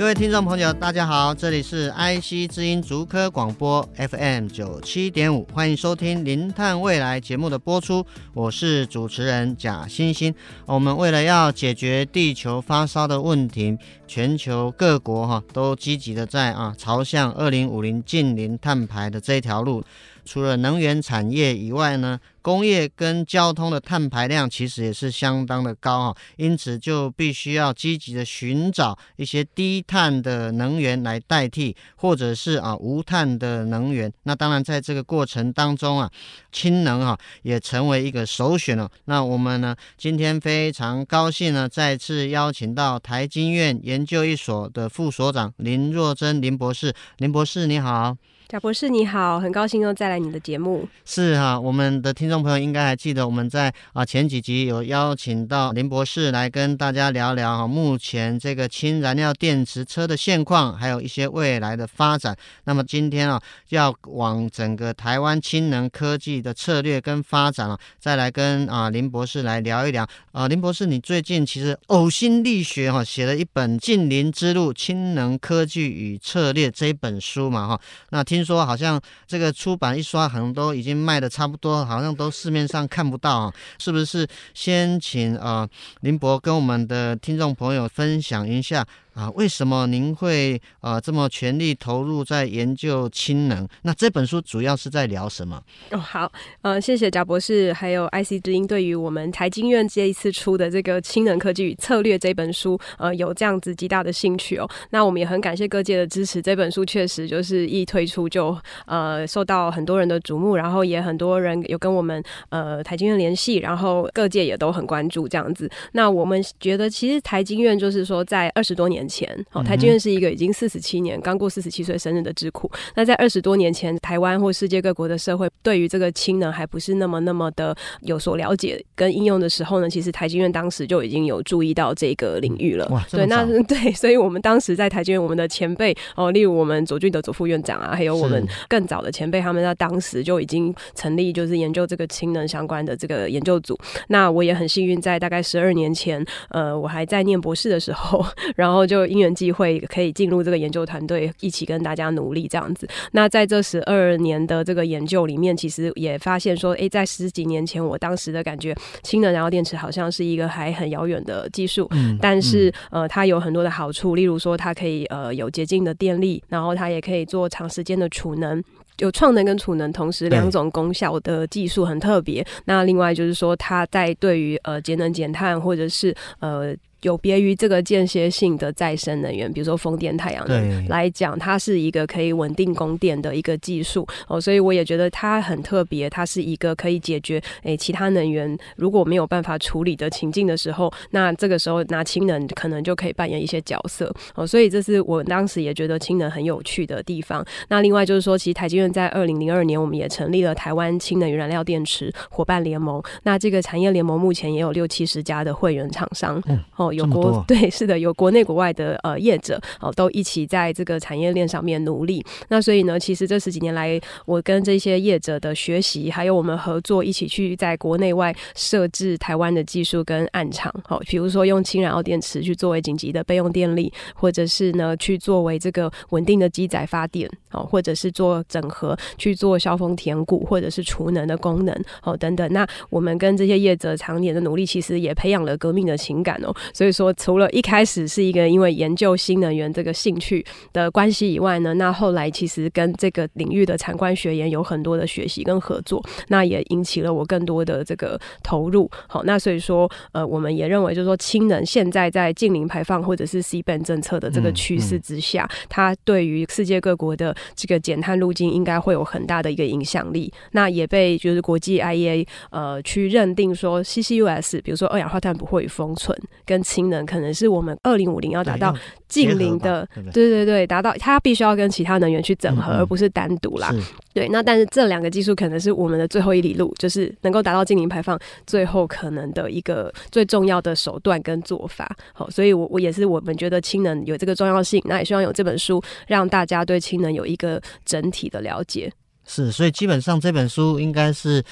各位听众朋友，大家好，这里是 IC 之音竹科广播 FM 九七点五，欢迎收听《零碳未来》节目的播出，我是主持人贾欣欣。我们为了要解决地球发烧的问题，全球各国哈都积极的在啊朝向二零五零净零碳排的这条路。除了能源产业以外呢，工业跟交通的碳排量其实也是相当的高啊，因此就必须要积极的寻找一些低碳的能源来代替，或者是啊无碳的能源。那当然在这个过程当中啊，氢能啊也成为一个首选了。那我们呢今天非常高兴呢，再次邀请到台经院研究一所的副所长林若珍林博士，林博士你好。贾博士你好，很高兴又再来你的节目。是哈、我们的听众朋友应该还记得我们在啊前几集有邀请到林博士来跟大家聊聊哈、目前这个氢燃料电池车的现况，还有一些未来的发展。那么今天啊，要往整个台湾氢能科技的策略跟发展啊，再来跟啊林博士来聊一聊。啊，林博士，你最近其实呕心沥血哈，写了一本《近邻之路：氢能科技与策略》这一本书嘛哈，那听。听说好像这个出版一刷，好像都已经卖的差不多，好像都市面上看不到啊，是不是？先请啊林博跟我们的听众朋友分享一下。啊，为什么您会啊这么全力投入在研究氢能？那这本书主要是在聊什么？哦，好，呃，谢谢贾博士，还有 IC 之音对于我们台经院这一次出的这个氢能科技与策略这本书，呃，有这样子极大的兴趣哦。那我们也很感谢各界的支持，这本书确实就是一推出就呃受到很多人的瞩目，然后也很多人有跟我们呃台经院联系，然后各界也都很关注这样子。那我们觉得其实台经院就是说在二十多年。前，哦，台积院是一个已经四十七年，刚过四十七岁生日的智库。那在二十多年前，台湾或世界各国的社会对于这个氢能还不是那么那么的有所了解跟应用的时候呢，其实台积院当时就已经有注意到这个领域了。哇，对，那 对，所以我们当时在台积院，我们的前辈哦，例如我们左俊德左副院长啊，还有我们更早的前辈，他们在当时就已经成立，就是研究这个氢能相关的这个研究组。那我也很幸运，在大概十二年前，呃，我还在念博士的时候，然后。就因缘际会可以进入这个研究团队，一起跟大家努力这样子。那在这十二年的这个研究里面，其实也发现说，诶，在十几年前，我当时的感觉，氢能燃料电池好像是一个还很遥远的技术。嗯，但是呃，它有很多的好处，例如说，它可以呃有洁净的电力，然后它也可以做长时间的储能，有创能跟储能同时两种功效的技术很特别。那另外就是说，它在对于呃节能减碳或者是呃。有别于这个间歇性的再生能源，比如说风电、太阳能来讲，它是一个可以稳定供电的一个技术哦，所以我也觉得它很特别。它是一个可以解决诶其他能源如果没有办法处理的情境的时候，那这个时候拿氢能可能就可以扮演一些角色哦。所以这是我当时也觉得氢能很有趣的地方。那另外就是说，其实台积院在二零零二年我们也成立了台湾氢能与燃料电池伙伴联盟。那这个产业联盟目前也有六七十家的会员厂商哦。有国对是的，有国内国外的呃业者哦，都一起在这个产业链上面努力。那所以呢，其实这十几年来，我跟这些业者的学习，还有我们合作，一起去在国内外设置台湾的技术跟暗场。好，比如说用氢燃料电池去作为紧急的备用电力，或者是呢去作为这个稳定的机载发电，哦，或者是做整合去做消峰填谷，或者是储能的功能，哦等等。那我们跟这些业者常年的努力，其实也培养了革命的情感哦。所以说，除了一开始是一个因为研究新能源这个兴趣的关系以外呢，那后来其实跟这个领域的产官学研有很多的学习跟合作，那也引起了我更多的这个投入。好，那所以说，呃，我们也认为就是说，氢能现在在净零排放或者是 CBAM 政策的这个趋势之下，它对于世界各国的这个减碳路径应该会有很大的一个影响力。那也被就是国际 IEA 呃去认定说，CCUS 比如说二氧化碳不会封存跟氢能可能是我们二零五零要达到近零的，对对对，达到它必须要跟其他能源去整合，而不是单独啦。对，那但是这两个技术可能是我们的最后一里路，就是能够达到近零排放最后可能的一个最重要的手段跟做法。好，所以我我也是我们觉得氢能有这个重要性，那也希望有这本书让大家对氢能有一个整体的了解。是，所以基本上这本书应该是。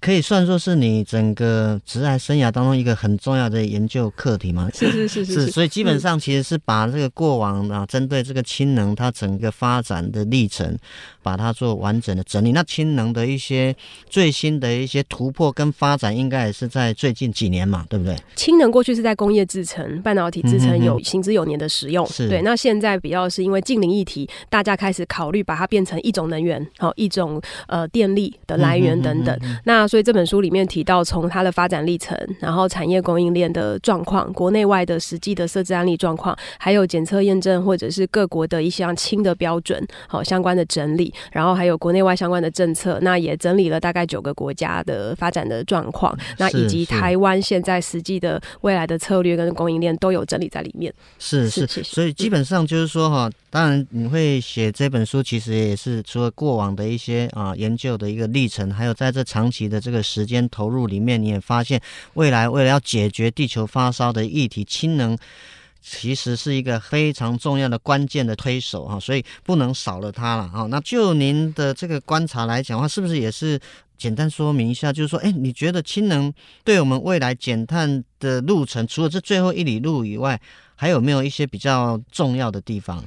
可以算作是你整个职涯生涯当中一个很重要的研究课题吗？是是是是，是，所以基本上其实是把这个过往啊，针对这个氢能它整个发展的历程，把它做完整的整理。那氢能的一些最新的一些突破跟发展，应该也是在最近几年嘛，对不对？氢能过去是在工业制成、半导体制成有行之有年的使用，是对。那现在比较是因为近邻议题，大家开始考虑把它变成一种能源，好一种呃电力的来源等等。那所以这本书里面提到，从它的发展历程，然后产业供应链的状况，国内外的实际的设置案例状况，还有检测验证或者是各国的一项轻的标准，好相关的整理，然后还有国内外相关的政策，那也整理了大概九个国家的发展的状况，那以及台湾现在实际的未来的策略跟供应链都有整理在里面。是是，是，所以基本上就是说哈，当然你会写这本书，其实也是除了过往的一些啊研究的一个历程，还有在这长期的这个时间投入里面，你也发现未来为了要解决地球发烧的议题，氢能其实是一个非常重要的关键的推手哈，所以不能少了它了哈。那就您的这个观察来讲的话，是不是也是简单说明一下？就是说，哎，你觉得氢能对我们未来减碳的路程，除了这最后一里路以外，还有没有一些比较重要的地方？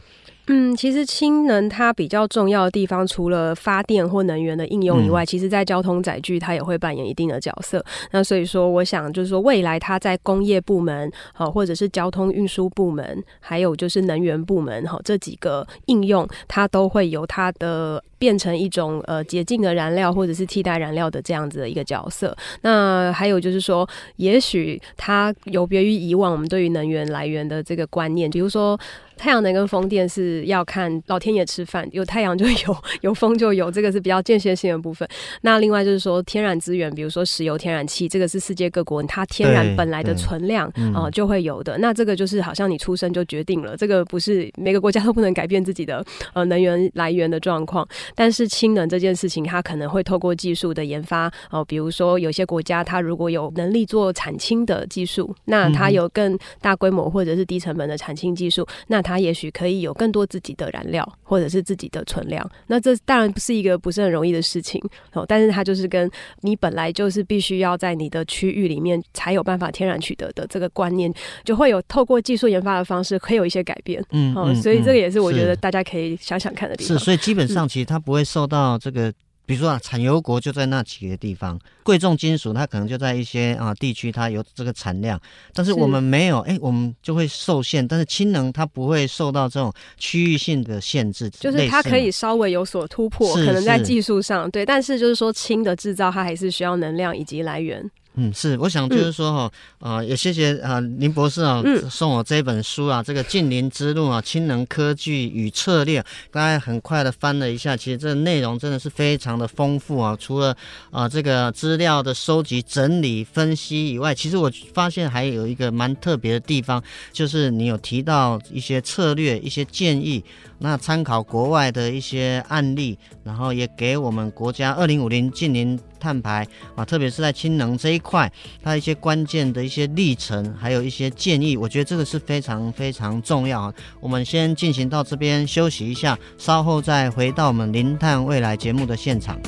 嗯，其实氢能它比较重要的地方，除了发电或能源的应用以外，嗯、其实在交通载具它也会扮演一定的角色。那所以说，我想就是说，未来它在工业部门，好，或者是交通运输部门，还有就是能源部门，哈，这几个应用，它都会有它的变成一种呃洁净的燃料，或者是替代燃料的这样子的一个角色。那还有就是说，也许它有别于以往我们对于能源来源的这个观念，比如说。太阳能跟风电是要看老天爷吃饭，有太阳就有，有风就有，这个是比较间歇性的部分。那另外就是说天然资源，比如说石油、天然气，这个是世界各国它天然本来的存量啊、就会有的。那这个就是好像你出生就决定了，这个不是每个国家都不能改变自己的呃能源来源的状况。但是氢能这件事情，它可能会透过技术的研发哦、呃，比如说有些国家它如果有能力做产氢的技术，那它有更大规模或者是低成本的产氢技术，那它也许可以有更多自己的燃料，或者是自己的存量。那这当然不是一个不是很容易的事情哦，但是它就是跟你本来就是必须要在你的区域里面才有办法天然取得的这个观念，就会有透过技术研发的方式，可以有一些改变。嗯，哦，所以这个也是我觉得大家可以想想看的地方。是，所以基本上其实它不会受到这个。比如说啊，产油国就在那几个地方，贵重金属它可能就在一些啊地区，它有这个产量，但是我们没有，哎，我们就会受限。但是氢能它不会受到这种区域性的限制，就是它可以稍微有所突破，可能在技术上对，但是就是说氢的制造它还是需要能量以及来源。嗯，是，我想就是说哈，啊、嗯呃，也谢谢啊林博士啊、嗯、送我这本书啊，这个近邻之路啊，氢能科技与策略，刚才很快的翻了一下，其实这个内容真的是非常的丰富啊。除了啊这个资料的收集、整理、分析以外，其实我发现还有一个蛮特别的地方，就是你有提到一些策略、一些建议。那参考国外的一些案例，然后也给我们国家二零五零净零碳排啊，特别是在氢能这一块，它一些关键的一些历程，还有一些建议，我觉得这个是非常非常重要啊。我们先进行到这边休息一下，稍后再回到我们零碳未来节目的现场。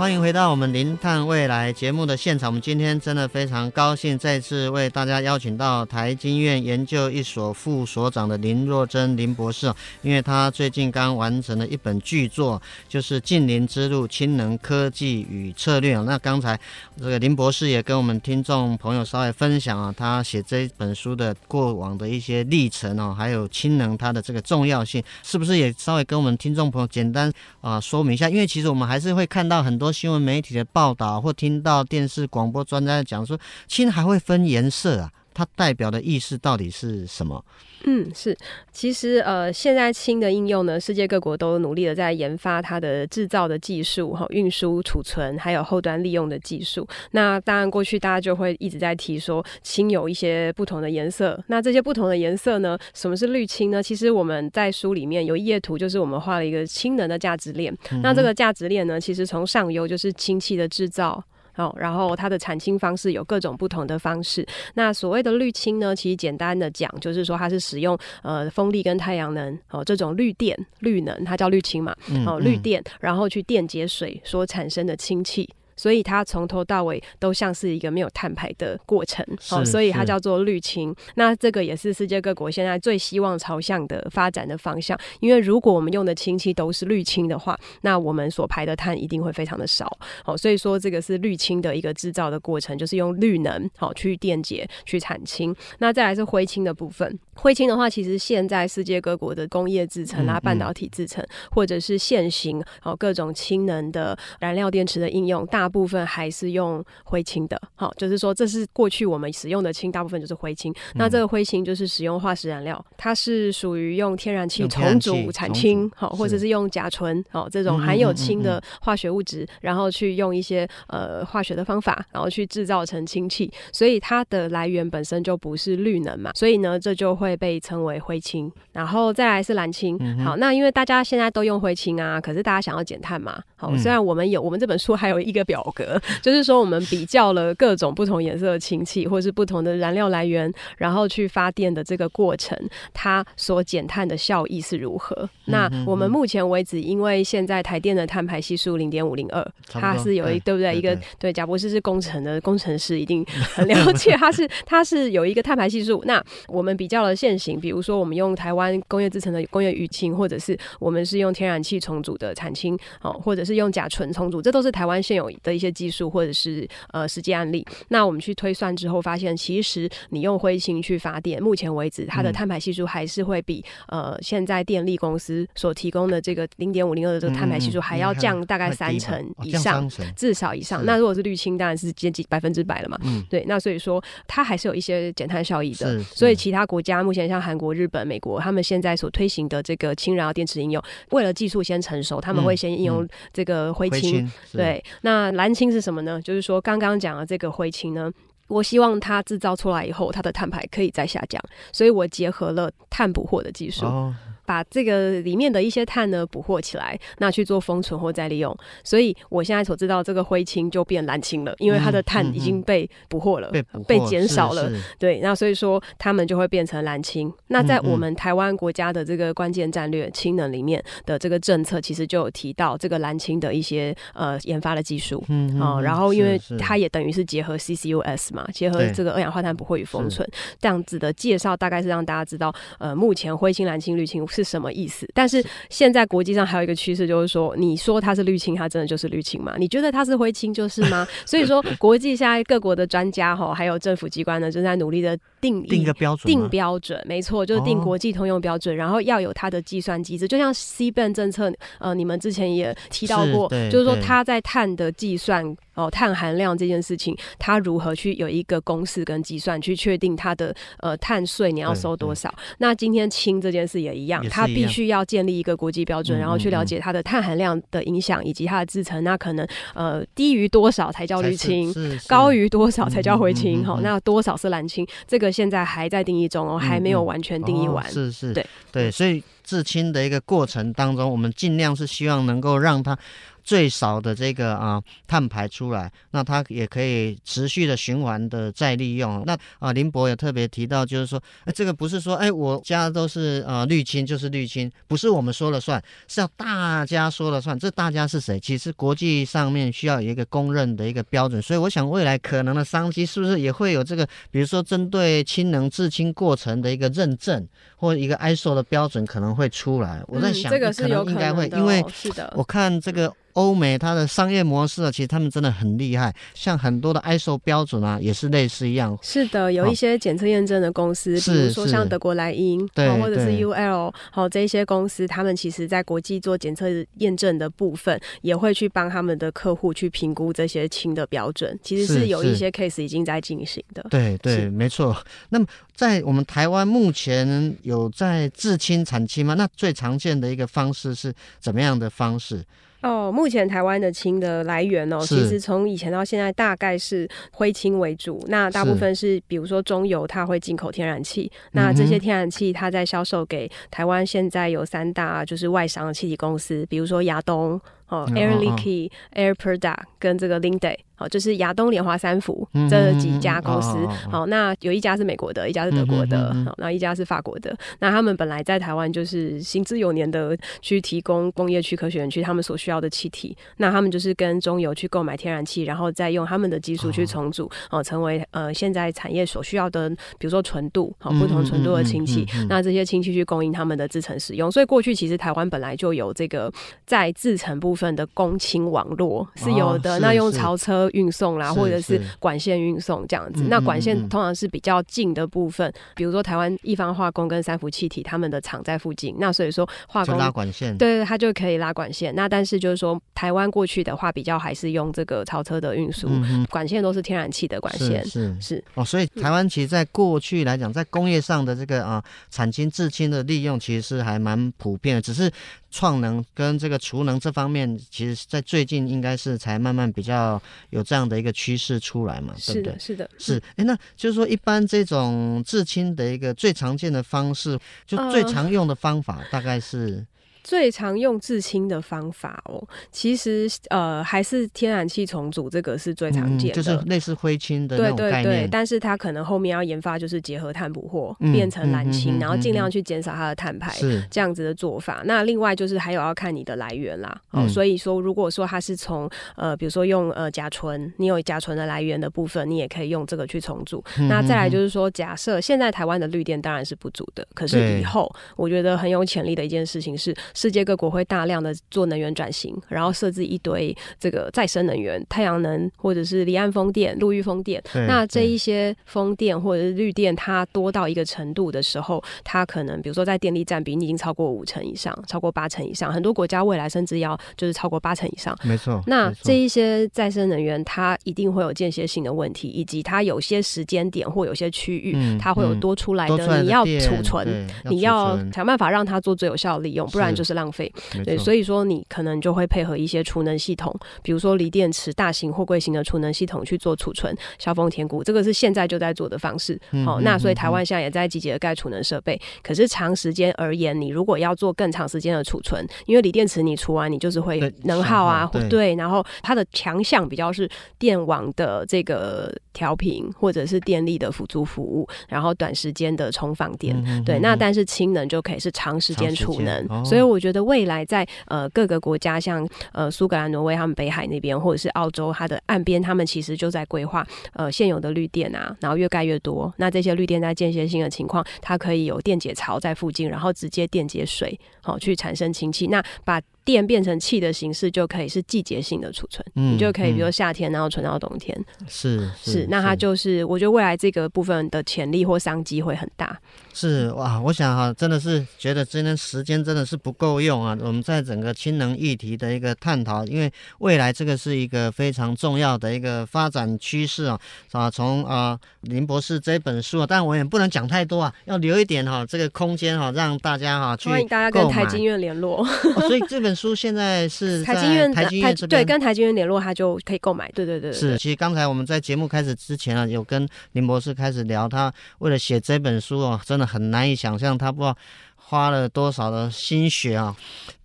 欢迎回到我们零碳未来节目的现场。我们今天真的非常高兴，再次为大家邀请到台经院研究一所副所长的林若珍林博士，因为他最近刚完成了一本巨作，就是《近邻之路：氢能科技与策略》。那刚才这个林博士也跟我们听众朋友稍微分享啊，他写这本书的过往的一些历程哦，还有氢能它的这个重要性，是不是也稍微跟我们听众朋友简单啊说明一下？因为其实我们还是会看到很多。新闻媒体的报道，或听到电视广播专家讲说，氢还会分颜色啊，它代表的意思到底是什么？嗯，是，其实呃，现在氢的应用呢，世界各国都努力的在研发它的制造的技术、哈运输、储存，还有后端利用的技术。那当然，过去大家就会一直在提说，氢有一些不同的颜色。那这些不同的颜色呢，什么是绿氢呢？其实我们在书里面有一页图，就是我们画了一个氢能的价值链。嗯、那这个价值链呢，其实从上游就是氢气的制造。哦，然后它的产氢方式有各种不同的方式。那所谓的绿氢呢，其实简单的讲，就是说它是使用呃风力跟太阳能哦这种绿电绿能，它叫绿氢嘛，哦绿电，然后去电解水所产生的氢气。所以它从头到尾都像是一个没有碳排的过程，哦，所以它叫做绿氢。那这个也是世界各国现在最希望朝向的发展的方向。因为如果我们用的氢气都是绿氢的话，那我们所排的碳一定会非常的少。哦，所以说这个是绿氢的一个制造的过程，就是用绿能好去电解去产氢。那再来是灰氢的部分。灰氢的话，其实现在世界各国的工业制成啊、半导体制程，或者是现行哦各种氢能的燃料电池的应用，大部分还是用灰氢的。好，就是说这是过去我们使用的氢，大部分就是灰氢。那这个灰氢就是使用化石燃料，它是属于用天然气重组产氢，好，或者是用甲醇哦这种含有氢的化学物质，然后去用一些呃化学的方法，然后去制造成氢气。所以它的来源本身就不是绿能嘛，所以呢这就会。会被称为灰氢，然后再来是蓝氢。嗯、好，那因为大家现在都用灰氢啊，可是大家想要减碳嘛。好，虽然我们有，我们这本书还有一个表格，就是说我们比较了各种不同颜色的氢气，或是不同的燃料来源，然后去发电的这个过程，它所减碳的效益是如何？嗯、那我们目前为止，因为现在台电的碳排系数零点五零二，它是有一对不对？一个对，贾博士是工程的工程师，一定 很了解，它是它是有一个碳排系数。那我们比较了。现行，比如说我们用台湾工业制成的工业余氢，或者是我们是用天然气重组的产氢，哦，或者是用甲醇重组，这都是台湾现有的一些技术或者是呃实际案例。那我们去推算之后，发现其实你用灰氢去发电，目前为止它的碳排系数还是会比呃现在电力公司所提供的这个零点五零二的这个碳排系数还要降大概三成以上，至少以上。那如果是绿氢，当然是接近百分之百了嘛。嗯，对。那所以说它还是有一些减碳效益的。所以其他国家。目前像韩国、日本、美国，他们现在所推行的这个氢燃料电池应用，为了技术先成熟，他们会先应用这个灰氢。对，那蓝氢是什么呢？就是说刚刚讲的这个灰氢呢，我希望它制造出来以后，它的碳排可以再下降，所以我结合了碳捕获的技术。哦把这个里面的一些碳呢捕获起来，那去做封存或再利用。所以我现在所知道这个灰氢就变蓝氢了，因为它的碳已经被捕获了，嗯嗯、被减少了。对，那所以说它们就会变成蓝氢。那在我们台湾国家的这个关键战略氢能里面的这个政策，其实就有提到这个蓝氢的一些呃研发的技术。嗯哦，然后因为它也等于是结合 CCUS 嘛，结合这个二氧化碳捕获与封存这样子的介绍，大概是让大家知道呃目前灰氢、蓝氢、绿氢是什么意思？但是现在国际上还有一个趋势，就是说，你说它是绿氢，它真的就是绿氢吗？你觉得它是灰氢就是吗？所以说，国际现在各国的专家哈，还有政府机关呢，正在努力的定定个标准，定标准，没错，就是定国际通用标准，哦、然后要有它的计算机制，就像 CBAM 政策，呃，你们之前也提到过，是就是说它在碳的计算。哦，碳含量这件事情，它如何去有一个公式跟计算去确定它的呃碳税你要收多少？那今天氢这件事也一样，它必须要建立一个国际标准，然后去了解它的碳含量的影响以及它的制成。那可能呃低于多少才叫绿氢，高于多少才叫灰氢？好，那多少是蓝氢？这个现在还在定义中哦，还没有完全定义完。是是，对对，所以。制氢的一个过程当中，我们尽量是希望能够让它最少的这个啊碳排出来，那它也可以持续的循环的再利用。那啊林博也特别提到，就是说，哎，这个不是说，哎，我家都是呃绿氢就是绿氢，不是我们说了算，是要大家说了算。这大家是谁？其实国际上面需要有一个公认的一个标准，所以我想未来可能的商机是不是也会有这个，比如说针对氢能制氢过程的一个认证，或者一个 ISO 的标准可能会出来。我在想，嗯、这个是有可能应该会，因为是的，我看这个。欧美它的商业模式啊，其实他们真的很厉害，像很多的 ISO 标准啊，也是类似一样。是的，有一些检测验证的公司，哦、比如说像德国莱茵，对，或者是 UL，好这些公司，他们其实在国际做检测验证的部分，也会去帮他们的客户去评估这些氢的标准。其实是有一些 case 已经在进行的。对对，没错。那么在我们台湾目前有在制氢产氢吗？那最常见的一个方式是怎么样的方式？哦，目前台湾的氢的来源哦，其实从以前到现在大概是灰氢为主，那大部分是比如说中油它会进口天然气，那这些天然气它在销售给台湾，现在有三大就是外商的气体公司，比如说亚东。哦，Air Liquide、哦、Air Products 跟这个 Linde，好，就是亚东、联华、三福这几家公司。好、那有一家是美国的，一家是德国的，那一家是法国的。那他们本来在台湾就是行之有年的去提供工业区、科学园区他们所需要的气体。那他们就是跟中油去购买天然气，然后再用他们的技术去重组，哦，成为呃现在产业所需要的，比如说纯度，好，不同纯度的氢气。那这些氢气去供应他们的制成使用。所以过去其实台湾本来就有这个在制成部分。份的公氢网络是有的，哦、那用槽车运送啦，或者是管线运送这样子。那管线通常是比较近的部分，嗯嗯嗯比如说台湾一方化工跟三福气体，他们的厂在附近，那所以说化工拉管线，对，它就可以拉管线。那但是就是说，台湾过去的话，比较还是用这个槽车的运输，管线都是天然气的管线，是是，是哦。所以台湾其实在过去来讲，在工业上的这个啊产氢制氢的利用，其实是还蛮普遍的，只是。创能跟这个储能这方面，其实，在最近应该是才慢慢比较有这样的一个趋势出来嘛，对不对？是的，是。哎，那就是说，一般这种至亲的一个最常见的方式，就最常用的方法，大概是。最常用制氢的方法哦，其实呃还是天然气重组，这个是最常见的，嗯、就是类似灰氢的。对对对，但是它可能后面要研发，就是结合碳捕获、嗯、变成蓝氢，然后尽量去减少它的碳排，是这样子的做法。那另外就是还有要看你的来源啦，哦，嗯、所以说如果说它是从呃比如说用呃甲醇，你有甲醇的来源的部分，你也可以用这个去重组。嗯、那再来就是说，假设现在台湾的绿电当然是不足的，可是以后我觉得很有潜力的一件事情是。世界各国会大量的做能源转型，然后设置一堆这个再生能源，太阳能或者是离岸风电、陆域风电。那这一些风电或者是绿电，它多到一个程度的时候，它可能比如说在电力占比已经超过五成以上，超过八成以上。很多国家未来甚至要就是超过八成以上。没错。那这一些再生能源，它一定会有间歇性的问题，以及它有些时间点或有些区域，嗯、它会有多出来的，嗯、的你要储存，你要想办法让它做最有效的利用，不然就是浪费。对，所以说你可能就会配合一些储能系统，比如说锂电池、大型货柜型的储能系统去做储存、削峰填谷，这个是现在就在做的方式。好、嗯哦，那所以台湾现在也在积极的盖储能设备。可是长时间而言，你如果要做更长时间的储存，因为锂电池你储完你就是会能耗啊，对，对，然后它的强项比较是电网的这个调频或者是电力的辅助服务，然后短时间的充放电。嗯、对，那但是氢能就可以是长时间储能，哦、所以我觉得未来在呃各个国家，像呃苏格兰、挪威他们北海那边，或者是澳洲，它的岸边，他们其实就在规划呃现有的绿电啊，然后越盖越多。那这些绿电在间歇性的情况，它可以有电解槽在附近，然后直接电解水，好、哦、去产生氢气。那把电变成气的形式，就可以是季节性的储存，嗯、你就可以，比如说夏天，然后存到冬天。是是，是，那它就是，我觉得未来这个部分的潜力或商机会很大。是哇，我想哈，真的是觉得今天时间真的是不够用啊。我们在整个氢能议题的一个探讨，因为未来这个是一个非常重要的一个发展趋势啊啊，从啊林博士这本书啊，但我也不能讲太多啊，要留一点哈这个空间哈，让大家哈去欢迎大家跟台经院联络。哦，所以这本书现在是 台经院台经院对，跟台经院联络，他就可以购买。对对对，对，是。其实刚才我们在节目开始之前啊，有跟林博士开始聊，他为了写这本书哦，真的很难以想象，他不知道花了多少的心血啊。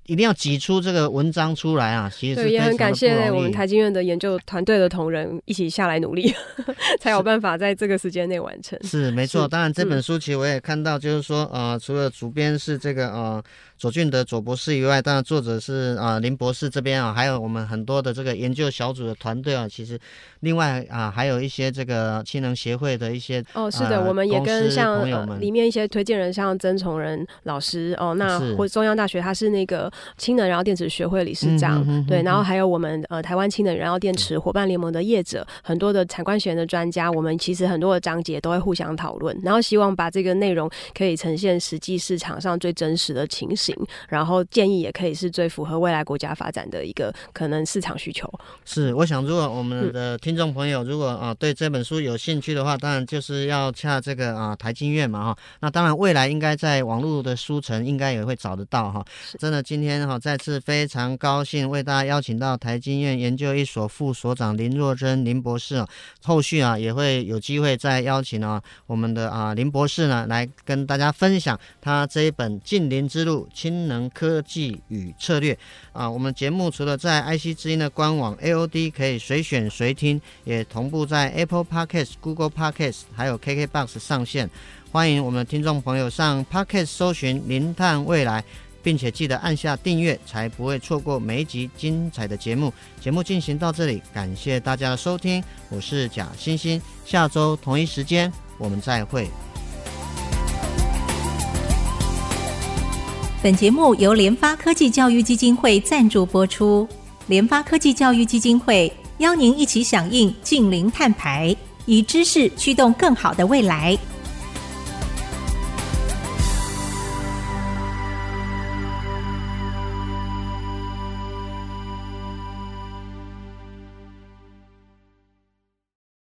一定要挤出这个文章出来啊！其实对，也很感谢我们台经院的研究团队的同仁一起下来努力，才有办法在这个时间内完成。是没错，当然这本书其实我也看到，就是说、嗯、呃，除了主编是这个呃。左俊德左博士以外，当然作者是啊、呃、林博士这边啊，还有我们很多的这个研究小组的团队啊。其实另外啊，还有一些这个氢能协会的一些哦，是的，呃、我们也跟像里面一些推荐人，像曾崇仁老师哦，那或中央大学他是那个氢能燃料电池学会理事长，嗯、哼哼哼对，然后还有我们呃台湾氢能燃料电池伙伴联盟的业者，很多的产官学研的专家，我们其实很多的章节都会互相讨论，然后希望把这个内容可以呈现实际市场上最真实的情形，然后。建议也可以是最符合未来国家发展的一个可能市场需求。是，我想如果我们的听众朋友如果啊对这本书有兴趣的话，当然就是要洽这个啊台经院嘛哈。那当然未来应该在网络的书城应该也会找得到哈。真的今天今天哈再次非常高兴为大家邀请到台经院研究一所副所长林若珍林博士啊，后续啊也会有机会再邀请啊我们的啊林博士呢来跟大家分享他这一本近邻之路氢能科。技与策略啊，我们节目除了在 IC 之音的官网 AOD 可以随选随听，也同步在 Apple Podcast、Google Podcast 还有 KKBox 上线。欢迎我们的听众朋友上 Podcast 搜寻“零碳未来”，并且记得按下订阅，才不会错过每一集精彩的节目。节目进行到这里，感谢大家的收听，我是贾欣欣，下周同一时间我们再会。本节目由联发科技教育基金会赞助播出。联发科技教育基金会邀您一起响应净零碳排，以知识驱动更好的未来。